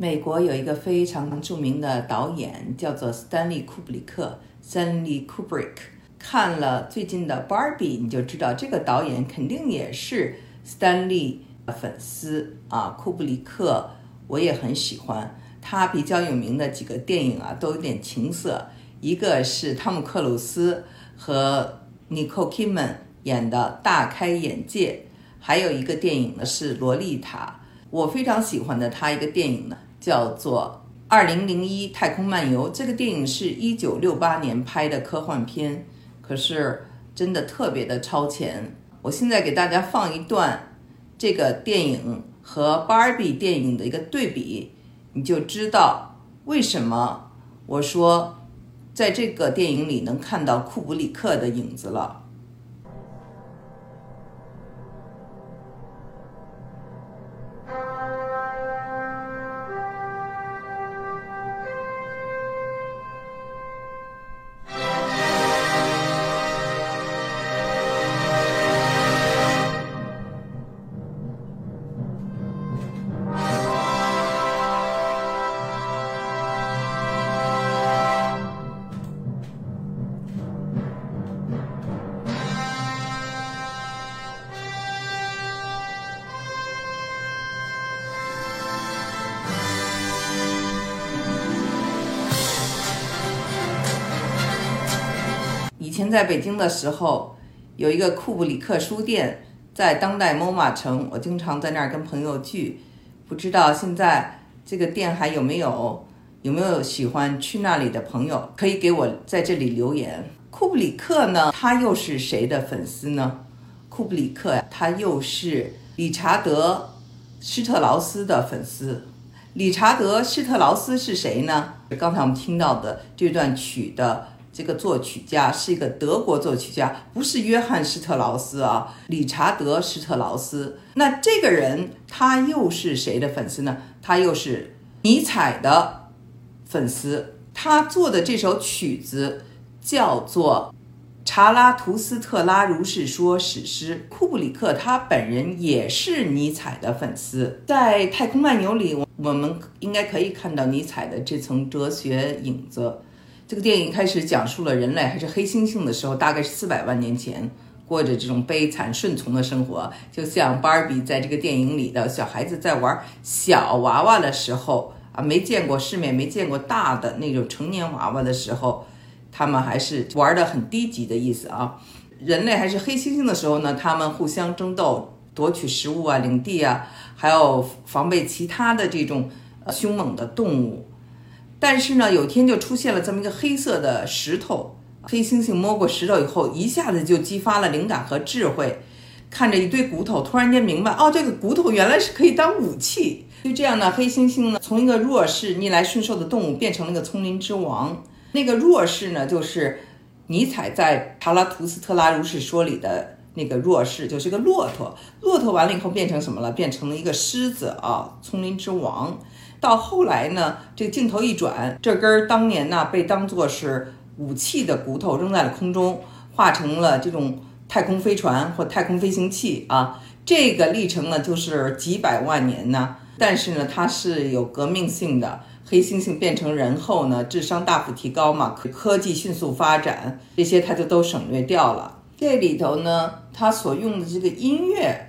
美国有一个非常著名的导演，叫做斯丹利·库布里克 （Stanley Kubrick）。看了最近的《Barbie》，你就知道这个导演肯定也是斯丹利的粉丝啊。库布里克我也很喜欢，他比较有名的几个电影啊，都有点情色。一个是汤姆·克鲁斯和妮蔻·基曼演的《大开眼界》，还有一个电影呢是《洛丽塔》。我非常喜欢的他一个电影呢。叫做《二零零一太空漫游》，这个电影是一九六八年拍的科幻片，可是真的特别的超前。我现在给大家放一段这个电影和芭比电影的一个对比，你就知道为什么我说在这个电影里能看到库布里克的影子了。以前在北京的时候，有一个库布里克书店，在当代 MoMA 城，我经常在那儿跟朋友聚。不知道现在这个店还有没有？有没有喜欢去那里的朋友？可以给我在这里留言。库布里克呢？他又是谁的粉丝呢？库布里克呀，他又是理查德·施特劳斯的粉丝。理查德·施特劳斯是谁呢？刚才我们听到的这段曲的。这个作曲家是一个德国作曲家，不是约翰施特劳斯啊，理查德施特劳斯。那这个人他又是谁的粉丝呢？他又是尼采的粉丝。他做的这首曲子叫做《查拉图斯特拉如是说》史诗。库布里克他本人也是尼采的粉丝，在《太空漫游》里，我们应该可以看到尼采的这层哲学影子。这个电影开始讲述了人类还是黑猩猩的时候，大概是四百万年前过着这种悲惨顺从的生活，就像芭比在这个电影里的小孩子在玩小娃娃的时候啊，没见过世面、没见过大的那种成年娃娃的时候，他们还是玩的很低级的意思啊。人类还是黑猩猩的时候呢，他们互相争斗，夺取食物啊、领地啊，还有防备其他的这种凶猛的动物。但是呢，有天就出现了这么一个黑色的石头，黑猩猩摸过石头以后，一下子就激发了灵感和智慧，看着一堆骨头，突然间明白，哦，这个骨头原来是可以当武器。就这样呢，黑猩猩呢，从一个弱势、逆来顺受的动物，变成了一个丛林之王。那个弱势呢，就是尼采在《查拉图斯特拉如是说》里的那个弱势，就是个骆驼。骆驼完了以后变成什么了？变成了一个狮子啊，丛林之王。到后来呢，这镜头一转，这根儿当年呢被当作是武器的骨头扔在了空中，化成了这种太空飞船或太空飞行器啊。这个历程呢就是几百万年呢，但是呢它是有革命性的。黑猩猩变成人后呢，智商大幅提高嘛，科技迅速发展，这些它就都省略掉了。这里头呢，它所用的这个音乐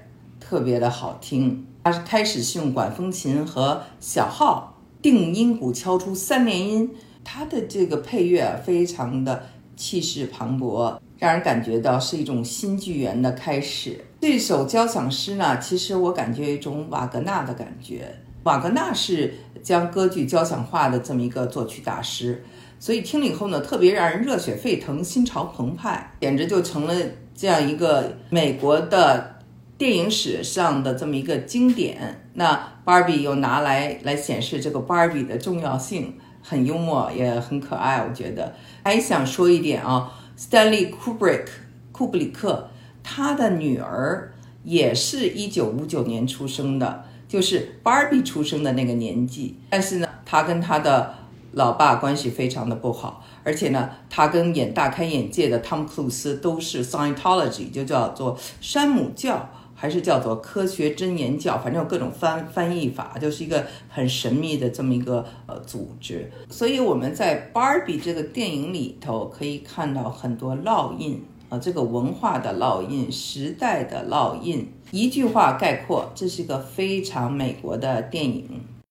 特别的好听。他开始是用管风琴和小号定音鼓敲出三连音，他的这个配乐非常的气势磅礴，让人感觉到是一种新纪元的开始。这首交响诗呢，其实我感觉有一种瓦格纳的感觉。瓦格纳是将歌剧交响化的这么一个作曲大师，所以听了以后呢，特别让人热血沸腾、心潮澎湃，简直就成了这样一个美国的。电影史上的这么一个经典，那 Barbie 又拿来来显示这个 Barbie 的重要性，很幽默也很可爱。我觉得还想说一点啊，Stanley Kubrick 库布里克，他的女儿也是一九五九年出生的，就是 Barbie 出生的那个年纪。但是呢，他跟他的老爸关系非常的不好，而且呢，他跟演大开眼界的汤姆克鲁斯都是 Scientology，就叫做山姆教。还是叫做科学箴言教，反正有各种翻翻译法，就是一个很神秘的这么一个呃组织。所以我们在《Barbie》这个电影里头可以看到很多烙印啊，这个文化的烙印、时代的烙印。一句话概括，这是一个非常美国的电影。